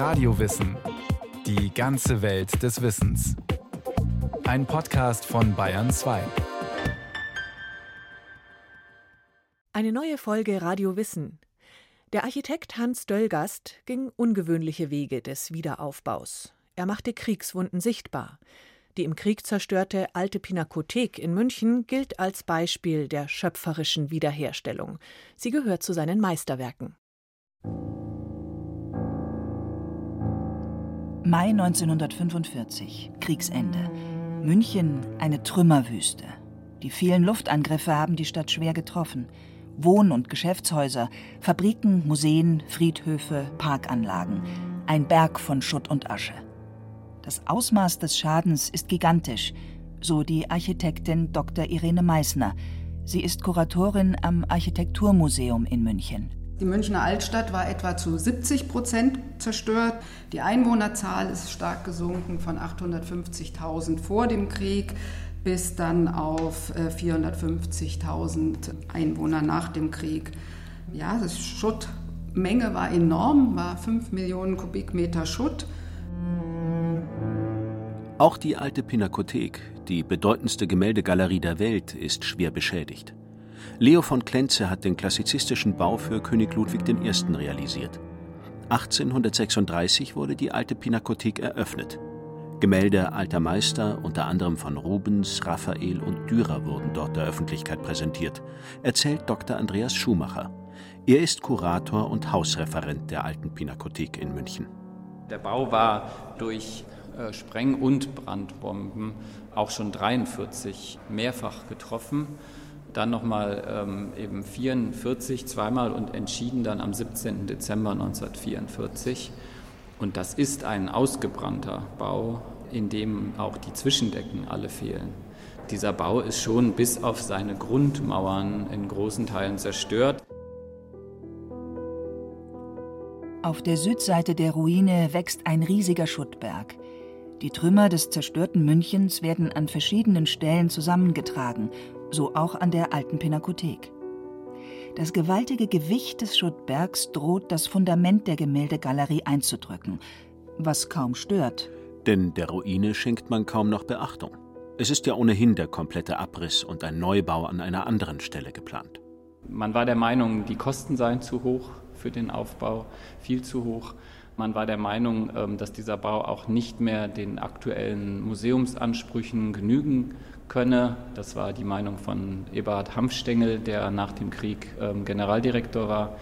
Radiowissen. Die ganze Welt des Wissens. Ein Podcast von Bayern 2. Eine neue Folge Radio Wissen. Der Architekt Hans Döllgast ging ungewöhnliche Wege des Wiederaufbaus. Er machte Kriegswunden sichtbar. Die im Krieg zerstörte alte Pinakothek in München gilt als Beispiel der schöpferischen Wiederherstellung. Sie gehört zu seinen Meisterwerken. Mai 1945, Kriegsende. München eine Trümmerwüste. Die vielen Luftangriffe haben die Stadt schwer getroffen. Wohn- und Geschäftshäuser, Fabriken, Museen, Friedhöfe, Parkanlagen. Ein Berg von Schutt und Asche. Das Ausmaß des Schadens ist gigantisch, so die Architektin Dr. Irene Meissner. Sie ist Kuratorin am Architekturmuseum in München. Die Münchner Altstadt war etwa zu 70 Prozent zerstört. Die Einwohnerzahl ist stark gesunken von 850.000 vor dem Krieg bis dann auf 450.000 äh, Einwohner nach dem Krieg. Ja, das Schuttmenge war enorm, war 5 Millionen Kubikmeter Schutt. Auch die alte Pinakothek, die bedeutendste Gemäldegalerie der Welt, ist schwer beschädigt. Leo von Klenze hat den klassizistischen Bau für König Ludwig I. realisiert. 1836 wurde die alte Pinakothek eröffnet. Gemälde alter Meister, unter anderem von Rubens, Raphael und Dürer, wurden dort der Öffentlichkeit präsentiert, erzählt Dr. Andreas Schumacher. Er ist Kurator und Hausreferent der alten Pinakothek in München. Der Bau war durch äh, Spreng- und Brandbomben auch schon 43 mehrfach getroffen. Dann nochmal ähm, eben 44 zweimal und entschieden dann am 17. Dezember 1944. Und das ist ein ausgebrannter Bau, in dem auch die Zwischendecken alle fehlen. Dieser Bau ist schon bis auf seine Grundmauern in großen Teilen zerstört. Auf der Südseite der Ruine wächst ein riesiger Schuttberg. Die Trümmer des zerstörten Münchens werden an verschiedenen Stellen zusammengetragen, so auch an der alten Pinakothek. Das gewaltige Gewicht des Schuttbergs droht das Fundament der Gemäldegalerie einzudrücken, was kaum stört. Denn der Ruine schenkt man kaum noch Beachtung. Es ist ja ohnehin der komplette Abriss und ein Neubau an einer anderen Stelle geplant. Man war der Meinung, die Kosten seien zu hoch für den Aufbau, viel zu hoch. Man war der Meinung, ähm, dass dieser Bau auch nicht mehr den aktuellen Museumsansprüchen genügen könne. Das war die Meinung von Eberhard Hanfstengel, der nach dem Krieg ähm, Generaldirektor war.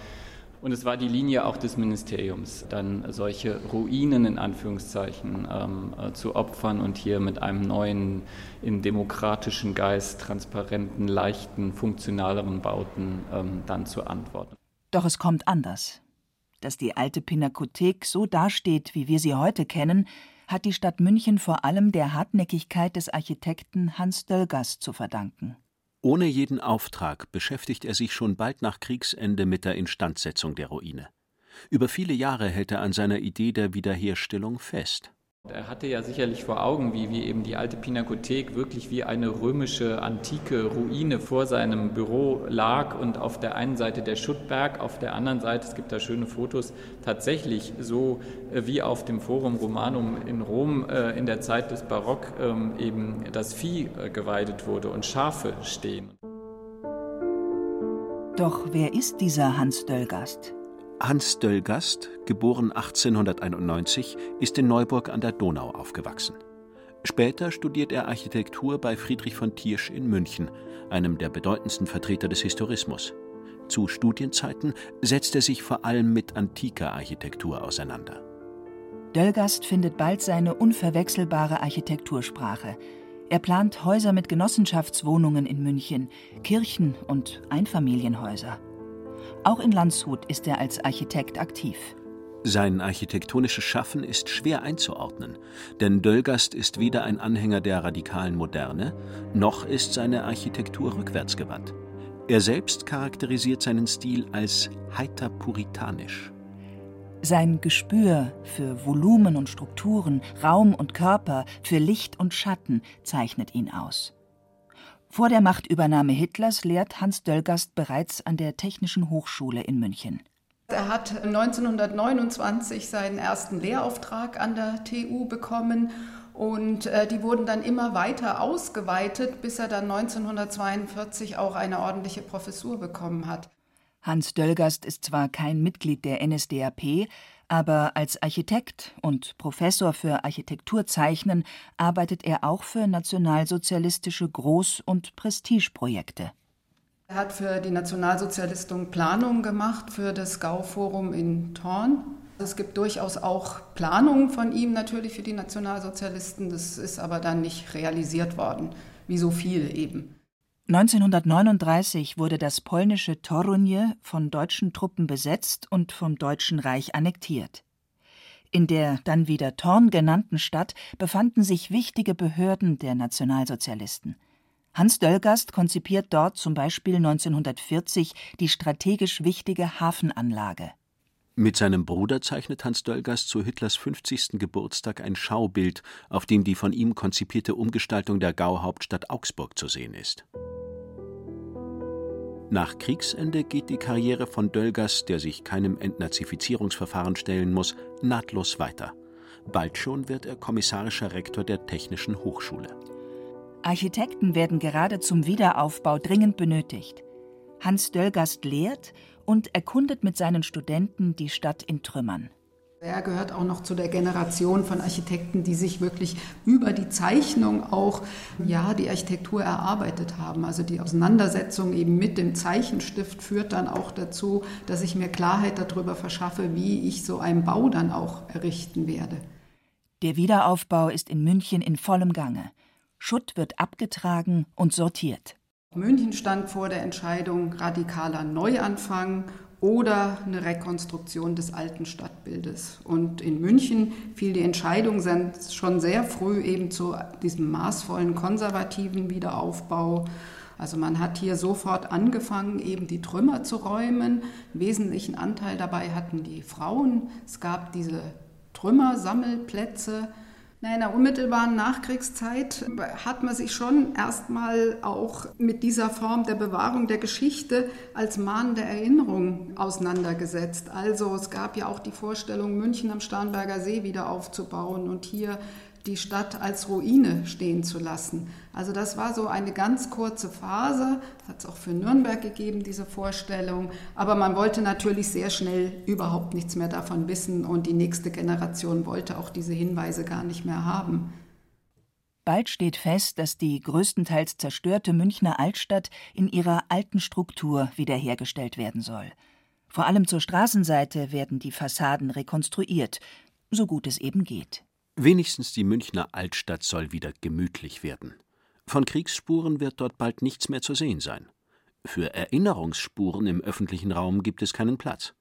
Und es war die Linie auch des Ministeriums, dann solche Ruinen in Anführungszeichen ähm, äh, zu opfern und hier mit einem neuen, in demokratischen Geist transparenten, leichten, funktionaleren Bauten ähm, dann zu antworten. Doch es kommt anders. Dass die alte Pinakothek so dasteht, wie wir sie heute kennen, hat die Stadt München vor allem der Hartnäckigkeit des Architekten Hans Döllgast zu verdanken. Ohne jeden Auftrag beschäftigt er sich schon bald nach Kriegsende mit der Instandsetzung der Ruine. Über viele Jahre hält er an seiner Idee der Wiederherstellung fest. Er hatte ja sicherlich vor Augen, wie, wie eben die alte Pinakothek wirklich wie eine römische antike Ruine vor seinem Büro lag und auf der einen Seite der Schuttberg, auf der anderen Seite, es gibt da schöne Fotos, tatsächlich so äh, wie auf dem Forum Romanum in Rom äh, in der Zeit des Barock ähm, eben das Vieh äh, geweidet wurde und Schafe stehen. Doch wer ist dieser Hans Döllgast? Hans Döllgast, geboren 1891, ist in Neuburg an der Donau aufgewachsen. Später studiert er Architektur bei Friedrich von Tiersch in München, einem der bedeutendsten Vertreter des Historismus. Zu Studienzeiten setzt er sich vor allem mit antiker Architektur auseinander. Döllgast findet bald seine unverwechselbare Architektursprache. Er plant Häuser mit Genossenschaftswohnungen in München, Kirchen und Einfamilienhäuser. Auch in Landshut ist er als Architekt aktiv. Sein architektonisches Schaffen ist schwer einzuordnen, denn Döllgast ist weder ein Anhänger der radikalen Moderne, noch ist seine Architektur rückwärtsgewandt. Er selbst charakterisiert seinen Stil als heiter puritanisch. Sein Gespür für Volumen und Strukturen, Raum und Körper, für Licht und Schatten zeichnet ihn aus. Vor der Machtübernahme Hitlers lehrt Hans Döllgast bereits an der Technischen Hochschule in München. Er hat 1929 seinen ersten Lehrauftrag an der TU bekommen und äh, die wurden dann immer weiter ausgeweitet, bis er dann 1942 auch eine ordentliche Professur bekommen hat. Hans Döllgast ist zwar kein Mitglied der NSDAP, aber als Architekt und Professor für Architekturzeichnen arbeitet er auch für nationalsozialistische Groß- und Prestigeprojekte. Er hat für die Nationalsozialistung Planungen gemacht für das Gauforum in Thorn. Es gibt durchaus auch Planungen von ihm natürlich für die Nationalsozialisten. Das ist aber dann nicht realisiert worden, wie so viel eben. 1939 wurde das polnische Torunje von deutschen Truppen besetzt und vom Deutschen Reich annektiert. In der dann wieder Torn genannten Stadt befanden sich wichtige Behörden der Nationalsozialisten. Hans Döllgast konzipiert dort zum Beispiel 1940 die strategisch wichtige Hafenanlage. Mit seinem Bruder zeichnet Hans Döllgast zu Hitlers 50. Geburtstag ein Schaubild, auf dem die von ihm konzipierte Umgestaltung der Gauhauptstadt Augsburg zu sehen ist. Nach Kriegsende geht die Karriere von Döllgast, der sich keinem Entnazifizierungsverfahren stellen muss, nahtlos weiter. Bald schon wird er kommissarischer Rektor der Technischen Hochschule. Architekten werden gerade zum Wiederaufbau dringend benötigt. Hans Döllgast lehrt und erkundet mit seinen Studenten die Stadt in Trümmern. Er gehört auch noch zu der Generation von Architekten, die sich wirklich über die Zeichnung auch ja, die Architektur erarbeitet haben. Also die Auseinandersetzung eben mit dem Zeichenstift führt dann auch dazu, dass ich mir Klarheit darüber verschaffe, wie ich so einen Bau dann auch errichten werde. Der Wiederaufbau ist in München in vollem Gange. Schutt wird abgetragen und sortiert. München stand vor der Entscheidung radikaler Neuanfang oder eine Rekonstruktion des alten Stadtbildes. Und in München fiel die Entscheidung schon sehr früh eben zu diesem maßvollen konservativen Wiederaufbau. Also man hat hier sofort angefangen, eben die Trümmer zu räumen. Einen wesentlichen Anteil dabei hatten die Frauen. Es gab diese Trümmersammelplätze. In der unmittelbaren Nachkriegszeit hat man sich schon erstmal auch mit dieser Form der Bewahrung der Geschichte als mahnende Erinnerung auseinandergesetzt. Also es gab ja auch die Vorstellung, München am Starnberger See wieder aufzubauen und hier die Stadt als Ruine stehen zu lassen. Also das war so eine ganz kurze Phase, hat es auch für Nürnberg gegeben, diese Vorstellung, aber man wollte natürlich sehr schnell überhaupt nichts mehr davon wissen und die nächste Generation wollte auch diese Hinweise gar nicht mehr haben. Bald steht fest, dass die größtenteils zerstörte Münchner Altstadt in ihrer alten Struktur wiederhergestellt werden soll. Vor allem zur Straßenseite werden die Fassaden rekonstruiert, so gut es eben geht. Wenigstens die Münchner Altstadt soll wieder gemütlich werden. Von Kriegsspuren wird dort bald nichts mehr zu sehen sein. Für Erinnerungsspuren im öffentlichen Raum gibt es keinen Platz.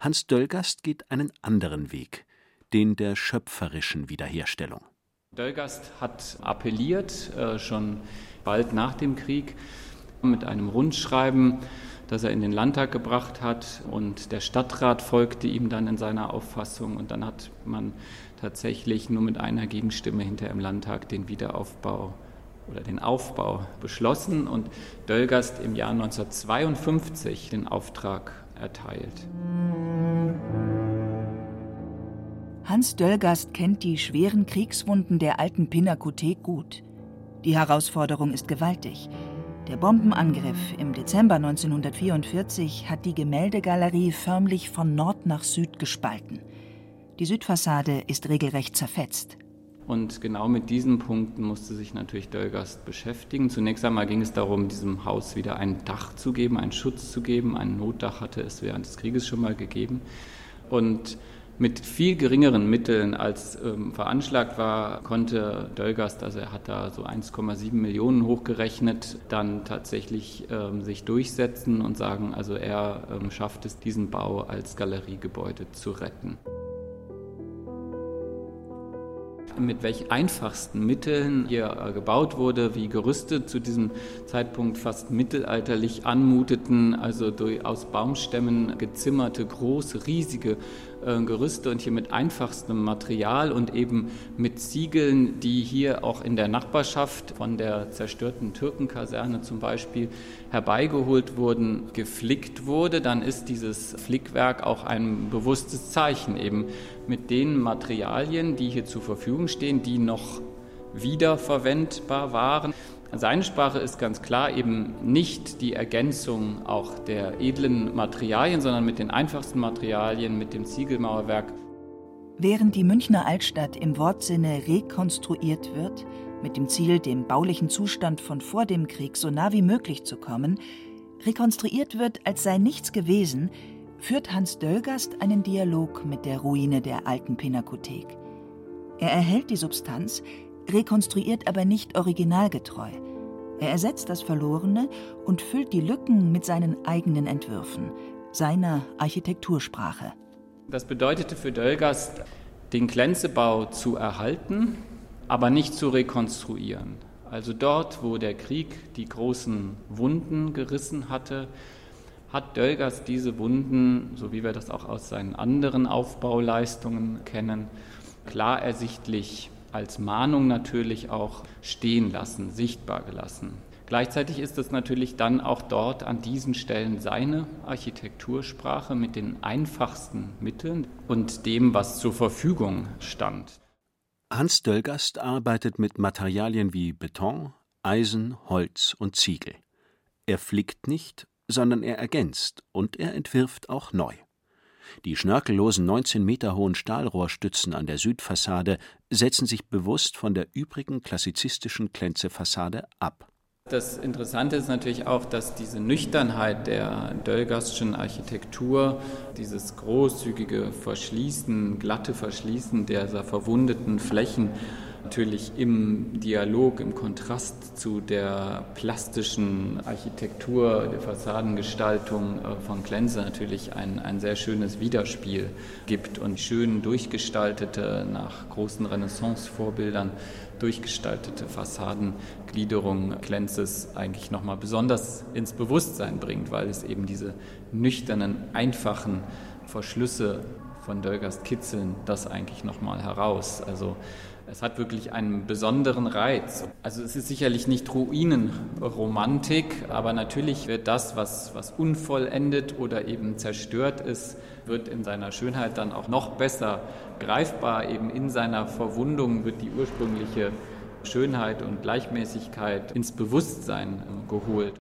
Hans Döllgast geht einen anderen Weg, den der schöpferischen Wiederherstellung. Döllgast hat appelliert, äh, schon bald nach dem Krieg, mit einem Rundschreiben, das er in den Landtag gebracht hat. Und der Stadtrat folgte ihm dann in seiner Auffassung. Und dann hat man tatsächlich nur mit einer Gegenstimme hinter im Landtag den Wiederaufbau oder den Aufbau beschlossen und Dölgast im Jahr 1952 den Auftrag erteilt. Hans Dölgast kennt die schweren Kriegswunden der alten Pinakothek gut. Die Herausforderung ist gewaltig. Der Bombenangriff im Dezember 1944 hat die Gemäldegalerie förmlich von Nord nach Süd gespalten. Die Südfassade ist regelrecht zerfetzt. Und genau mit diesen Punkten musste sich natürlich Dölgast beschäftigen. Zunächst einmal ging es darum, diesem Haus wieder ein Dach zu geben, einen Schutz zu geben. Ein Notdach hatte es während des Krieges schon mal gegeben. Und mit viel geringeren Mitteln als ähm, veranschlagt war, konnte Dölgast, also er hat da so 1,7 Millionen hochgerechnet, dann tatsächlich ähm, sich durchsetzen und sagen, also er ähm, schafft es, diesen Bau als Galeriegebäude zu retten. mit welch einfachsten Mitteln hier äh, gebaut wurde, wie Gerüste zu diesem Zeitpunkt fast mittelalterlich anmuteten, also durch, aus Baumstämmen gezimmerte, große, riesige äh, Gerüste und hier mit einfachstem Material und eben mit Ziegeln, die hier auch in der Nachbarschaft von der zerstörten Türkenkaserne zum Beispiel herbeigeholt wurden, geflickt wurde, dann ist dieses Flickwerk auch ein bewusstes Zeichen eben mit den Materialien, die hier zur Verfügung stehen, die noch wiederverwendbar waren. Seine Sprache ist ganz klar eben nicht die Ergänzung auch der edlen Materialien, sondern mit den einfachsten Materialien, mit dem Ziegelmauerwerk. Während die Münchner Altstadt im Wortsinne rekonstruiert wird, mit dem Ziel, dem baulichen Zustand von vor dem Krieg so nah wie möglich zu kommen, rekonstruiert wird, als sei nichts gewesen, führt Hans Döllgast einen Dialog mit der Ruine der alten Pinakothek. Er erhält die Substanz, rekonstruiert aber nicht originalgetreu. Er ersetzt das Verlorene und füllt die Lücken mit seinen eigenen Entwürfen, seiner Architektursprache. Das bedeutete für Dölgast, den Glänzebau zu erhalten, aber nicht zu rekonstruieren. Also dort, wo der Krieg die großen Wunden gerissen hatte, hat Dölgast diese Wunden, so wie wir das auch aus seinen anderen Aufbauleistungen kennen, klar ersichtlich als Mahnung natürlich auch stehen lassen, sichtbar gelassen. Gleichzeitig ist es natürlich dann auch dort an diesen Stellen seine Architektursprache mit den einfachsten Mitteln und dem, was zur Verfügung stand. Hans Döllgast arbeitet mit Materialien wie Beton, Eisen, Holz und Ziegel. Er flickt nicht, sondern er ergänzt und er entwirft auch neu. Die schnörkellosen 19 Meter hohen Stahlrohrstützen an der Südfassade setzen sich bewusst von der übrigen klassizistischen Klenze-Fassade ab. Das Interessante ist natürlich auch, dass diese Nüchternheit der Dölgastschen Architektur, dieses großzügige Verschließen, glatte Verschließen dieser verwundeten Flächen, natürlich im Dialog, im Kontrast zu der plastischen Architektur, der Fassadengestaltung äh, von Klenze natürlich ein, ein sehr schönes Widerspiel gibt und schön durchgestaltete, nach großen Renaissance-Vorbildern durchgestaltete Fassadengliederung Klenzes eigentlich nochmal besonders ins Bewusstsein bringt, weil es eben diese nüchternen, einfachen Verschlüsse von Dölgast kitzeln das eigentlich nochmal heraus. Also es hat wirklich einen besonderen Reiz. Also es ist sicherlich nicht Ruinenromantik, aber natürlich wird das, was, was unvollendet oder eben zerstört ist, wird in seiner Schönheit dann auch noch besser greifbar. Eben in seiner Verwundung wird die ursprüngliche Schönheit und Gleichmäßigkeit ins Bewusstsein äh, geholt.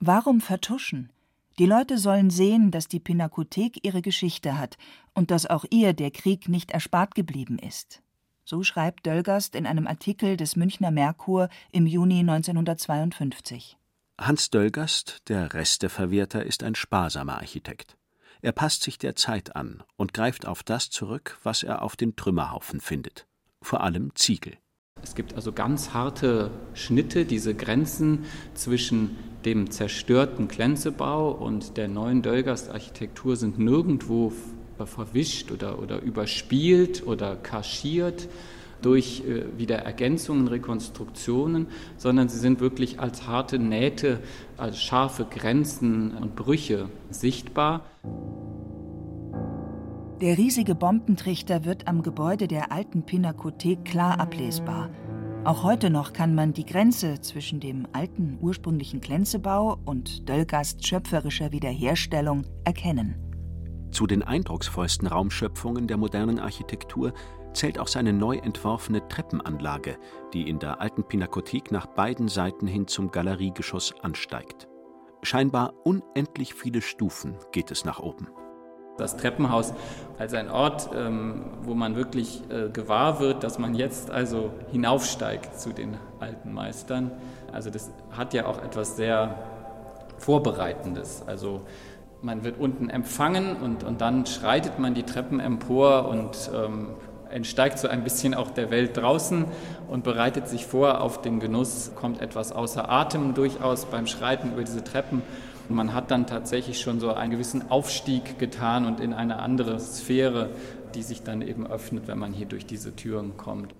Warum vertuschen? Die Leute sollen sehen, dass die Pinakothek ihre Geschichte hat und dass auch ihr der Krieg nicht erspart geblieben ist. So schreibt Döllgast in einem Artikel des Münchner Merkur im Juni 1952. Hans Döllgast, der Resteverwerter, ist ein sparsamer Architekt. Er passt sich der Zeit an und greift auf das zurück, was er auf den Trümmerhaufen findet. Vor allem Ziegel. Es gibt also ganz harte Schnitte, diese Grenzen zwischen dem zerstörten Glänzebau und der neuen Dölgast-Architektur sind nirgendwo verwischt oder, oder überspielt oder kaschiert durch äh, wieder Ergänzungen, Rekonstruktionen, sondern sie sind wirklich als harte Nähte, als scharfe Grenzen und Brüche sichtbar. Der riesige Bombentrichter wird am Gebäude der alten Pinakothek klar ablesbar. Auch heute noch kann man die Grenze zwischen dem alten ursprünglichen Glänzebau und Döllgasts schöpferischer Wiederherstellung erkennen. Zu den eindrucksvollsten Raumschöpfungen der modernen Architektur zählt auch seine neu entworfene Treppenanlage, die in der alten Pinakothek nach beiden Seiten hin zum Galeriegeschoss ansteigt. Scheinbar unendlich viele Stufen geht es nach oben. Das Treppenhaus als ein Ort, ähm, wo man wirklich äh, gewahr wird, dass man jetzt also hinaufsteigt zu den alten Meistern. Also das hat ja auch etwas sehr Vorbereitendes. Also man wird unten empfangen und, und dann schreitet man die Treppen empor und ähm, entsteigt so ein bisschen auch der Welt draußen und bereitet sich vor auf den Genuss, kommt etwas außer Atem durchaus beim Schreiten über diese Treppen. Und man hat dann tatsächlich schon so einen gewissen Aufstieg getan und in eine andere Sphäre, die sich dann eben öffnet, wenn man hier durch diese Türen kommt.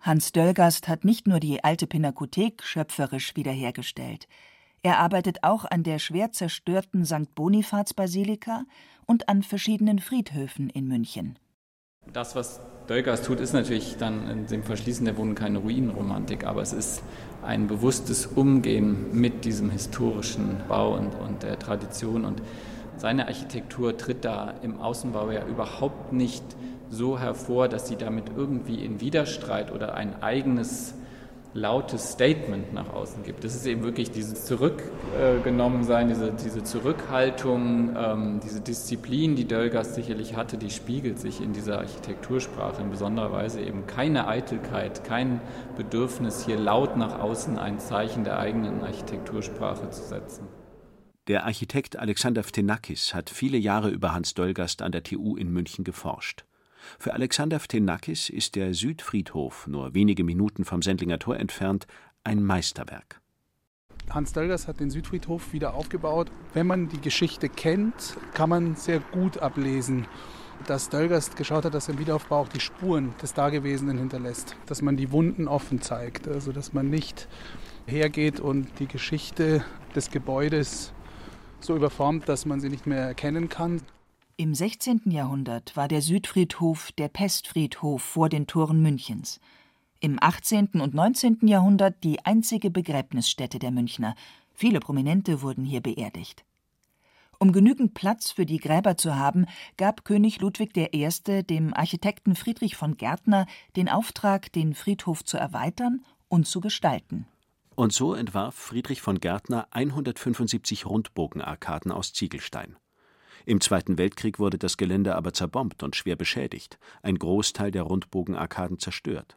Hans Döllgast hat nicht nur die alte Pinakothek schöpferisch wiederhergestellt. Er arbeitet auch an der schwer zerstörten St. Bonifaz-Basilika und an verschiedenen Friedhöfen in München. Das, was Dölgers tut, ist natürlich dann in dem Verschließen der Wohnung keine Ruinenromantik, aber es ist ein bewusstes Umgehen mit diesem historischen Bau und, und der Tradition. Und seine Architektur tritt da im Außenbau ja überhaupt nicht so hervor, dass sie damit irgendwie in Widerstreit oder ein eigenes lautes Statement nach außen gibt. Das ist eben wirklich dieses Zurückgenommensein, diese, diese Zurückhaltung, ähm, diese Disziplin, die Dölgast sicherlich hatte, die spiegelt sich in dieser Architektursprache in besonderer Weise eben keine Eitelkeit, kein Bedürfnis, hier laut nach außen ein Zeichen der eigenen Architektursprache zu setzen. Der Architekt Alexander Ftenakis hat viele Jahre über Hans Dölgast an der TU in München geforscht. Für Alexander Ftenakis ist der Südfriedhof, nur wenige Minuten vom Sendlinger Tor entfernt, ein Meisterwerk. Hans Dölgers hat den Südfriedhof wieder aufgebaut. Wenn man die Geschichte kennt, kann man sehr gut ablesen, dass Dölgers geschaut hat, dass im Wiederaufbau auch die Spuren des Dagewesenen hinterlässt. Dass man die Wunden offen zeigt. Also dass man nicht hergeht und die Geschichte des Gebäudes so überformt, dass man sie nicht mehr erkennen kann. Im 16. Jahrhundert war der Südfriedhof der Pestfriedhof vor den Toren Münchens. Im 18. und 19. Jahrhundert die einzige Begräbnisstätte der Münchner. Viele Prominente wurden hier beerdigt. Um genügend Platz für die Gräber zu haben, gab König Ludwig I. dem Architekten Friedrich von Gärtner den Auftrag, den Friedhof zu erweitern und zu gestalten. Und so entwarf Friedrich von Gärtner 175 Rundbogenarkaden aus Ziegelstein. Im Zweiten Weltkrieg wurde das Gelände aber zerbombt und schwer beschädigt, ein Großteil der Rundbogenarkaden zerstört.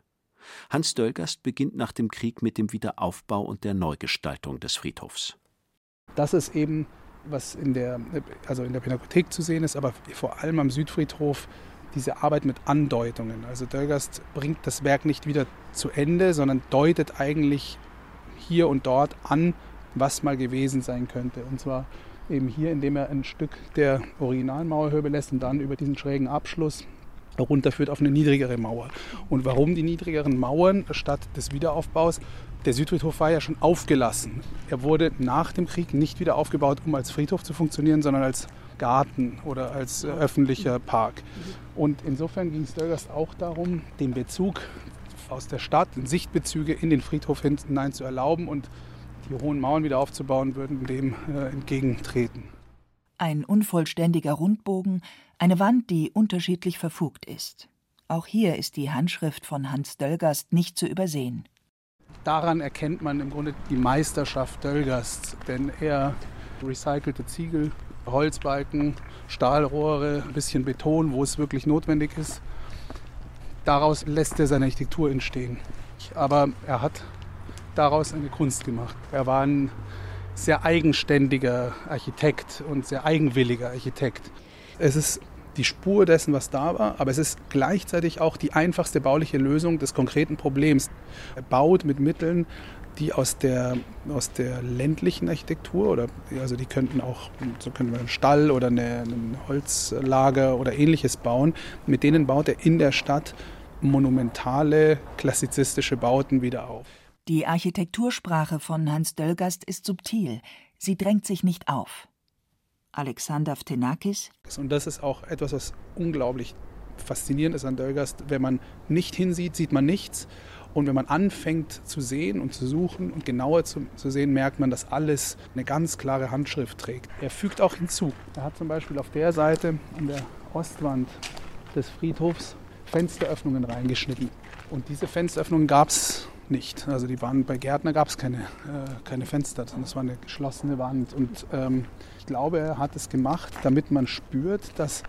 Hans Dölgast beginnt nach dem Krieg mit dem Wiederaufbau und der Neugestaltung des Friedhofs. Das ist eben, was in der, also in der Pinakothek zu sehen ist, aber vor allem am Südfriedhof diese Arbeit mit Andeutungen. Also Dölgast bringt das Werk nicht wieder zu Ende, sondern deutet eigentlich hier und dort an, was mal gewesen sein könnte. Und zwar Eben hier, indem er ein Stück der Originalmauerhöhe lässt und dann über diesen schrägen Abschluss runterführt auf eine niedrigere Mauer. Und warum die niedrigeren Mauern statt des Wiederaufbaus? Der Südfriedhof war ja schon aufgelassen. Er wurde nach dem Krieg nicht wieder aufgebaut, um als Friedhof zu funktionieren, sondern als Garten oder als äh, öffentlicher Park. Und insofern ging es Dölgers auch darum, den Bezug aus der Stadt, Sichtbezüge in den Friedhof hinein zu erlauben und die hohen Mauern wieder aufzubauen, würden dem äh, entgegentreten. Ein unvollständiger Rundbogen, eine Wand, die unterschiedlich verfugt ist. Auch hier ist die Handschrift von Hans Dölgast nicht zu übersehen. Daran erkennt man im Grunde die Meisterschaft Dölgasts, denn er recycelte Ziegel, Holzbalken, Stahlrohre, ein bisschen Beton, wo es wirklich notwendig ist. Daraus lässt er seine Architektur entstehen. Aber er hat daraus eine Kunst gemacht. Er war ein sehr eigenständiger Architekt und sehr eigenwilliger Architekt. Es ist die Spur dessen, was da war, aber es ist gleichzeitig auch die einfachste bauliche Lösung des konkreten Problems. Er baut mit Mitteln, die aus der, aus der ländlichen Architektur oder also die könnten auch, so könnten wir einen Stall oder eine, ein Holzlager oder ähnliches bauen, mit denen baut er in der Stadt monumentale klassizistische Bauten wieder auf. Die Architektursprache von Hans Dölgast ist subtil, sie drängt sich nicht auf. Alexander Ftenakis. Und das ist auch etwas, was unglaublich faszinierend ist an Dölgast. Wenn man nicht hinsieht, sieht man nichts. Und wenn man anfängt zu sehen und zu suchen und genauer zu, zu, sehen, merkt man, dass alles eine ganz klare Handschrift trägt. Er fügt auch hinzu. Er hat zum Beispiel auf der Seite an der Ostwand des Friedhofs Fensteröffnungen reingeschnitten. Und diese Fensteröffnungen gab es nicht. Also die waren bei Gärtner gab es keine, äh, keine Fenster, sondern es war eine geschlossene Wand. Und ähm, ich glaube, er hat es gemacht, damit man spürt, dass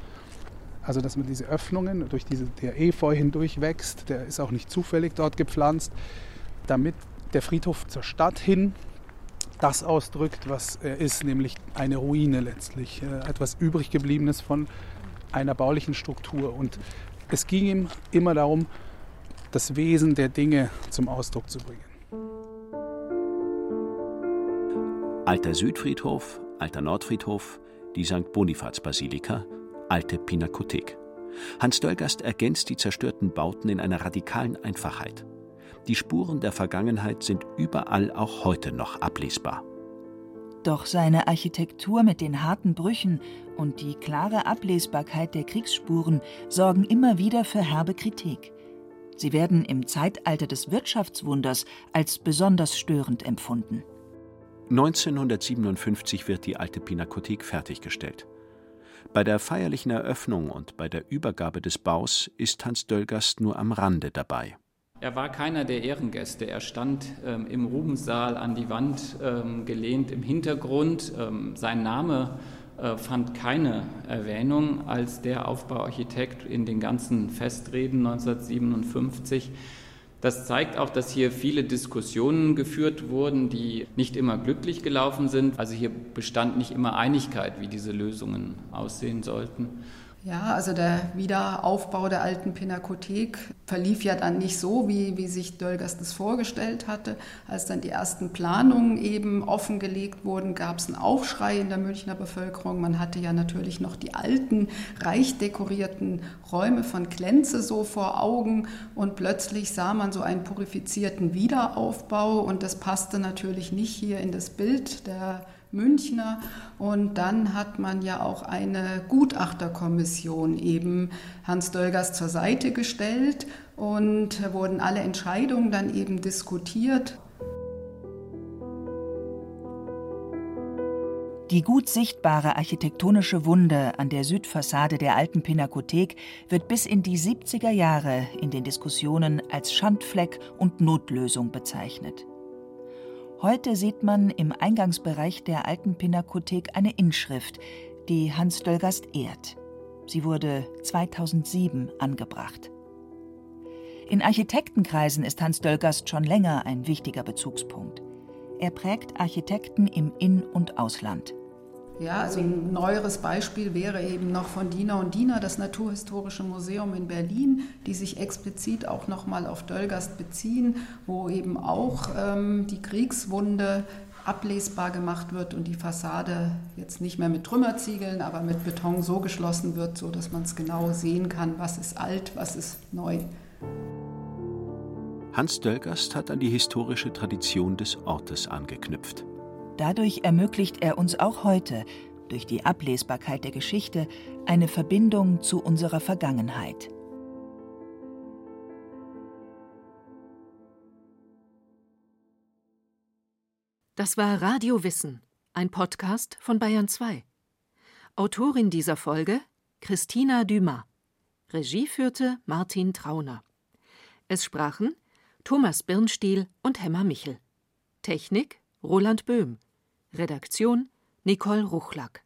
also dass man diese Öffnungen durch diese der Efeu hindurch wächst, der ist auch nicht zufällig dort gepflanzt, damit der Friedhof zur Stadt hin das ausdrückt, was er ist, nämlich eine Ruine letztlich, äh, etwas übrig gebliebenes von einer baulichen Struktur. Und es ging ihm immer darum, das Wesen der Dinge zum Ausdruck zu bringen. Alter Südfriedhof, alter Nordfriedhof, die St. Bonifaz-Basilika, alte Pinakothek. Hans Dölgast ergänzt die zerstörten Bauten in einer radikalen Einfachheit. Die Spuren der Vergangenheit sind überall auch heute noch ablesbar. Doch seine Architektur mit den harten Brüchen und die klare Ablesbarkeit der Kriegsspuren sorgen immer wieder für herbe Kritik. Sie werden im Zeitalter des Wirtschaftswunders als besonders störend empfunden. 1957 wird die alte Pinakothek fertiggestellt. Bei der feierlichen Eröffnung und bei der Übergabe des Baus ist Hans Döllgast nur am Rande dabei. Er war keiner der Ehrengäste. Er stand ähm, im Rubenssaal an die Wand ähm, gelehnt im Hintergrund. Ähm, sein Name fand keine Erwähnung als der Aufbauarchitekt in den ganzen Festreden 1957. Das zeigt auch, dass hier viele Diskussionen geführt wurden, die nicht immer glücklich gelaufen sind. Also hier bestand nicht immer Einigkeit, wie diese Lösungen aussehen sollten. Ja, also der Wiederaufbau der alten Pinakothek verlief ja dann nicht so, wie, wie sich Dölgers das vorgestellt hatte. Als dann die ersten Planungen eben offengelegt wurden, gab es einen Aufschrei in der Münchner Bevölkerung. Man hatte ja natürlich noch die alten, reich dekorierten Räume von Klenze so vor Augen und plötzlich sah man so einen purifizierten Wiederaufbau und das passte natürlich nicht hier in das Bild der Münchner. Und dann hat man ja auch eine Gutachterkommission eben Hans Dölgers zur Seite gestellt und wurden alle Entscheidungen dann eben diskutiert. Die gut sichtbare architektonische Wunde an der Südfassade der alten Pinakothek wird bis in die 70er Jahre in den Diskussionen als Schandfleck und Notlösung bezeichnet. Heute sieht man im Eingangsbereich der alten Pinakothek eine Inschrift, die Hans Dölgast ehrt. Sie wurde 2007 angebracht. In Architektenkreisen ist Hans Dölgast schon länger ein wichtiger Bezugspunkt. Er prägt Architekten im In- und Ausland. Ja, also ein neueres Beispiel wäre eben noch von Dina und Dina, das Naturhistorische Museum in Berlin, die sich explizit auch nochmal auf Dölgast beziehen, wo eben auch ähm, die Kriegswunde ablesbar gemacht wird und die Fassade jetzt nicht mehr mit Trümmerziegeln, aber mit Beton so geschlossen wird, so dass man es genau sehen kann, was ist alt, was ist neu. Hans Dölgast hat an die historische Tradition des Ortes angeknüpft. Dadurch ermöglicht er uns auch heute, durch die Ablesbarkeit der Geschichte, eine Verbindung zu unserer Vergangenheit. Das war Radio Wissen, ein Podcast von Bayern 2. Autorin dieser Folge Christina Dumas. Regie führte Martin Trauner. Es sprachen Thomas Birnstiel und Hemmer Michel. Technik Roland Böhm. Redaktion Nicole Ruchlack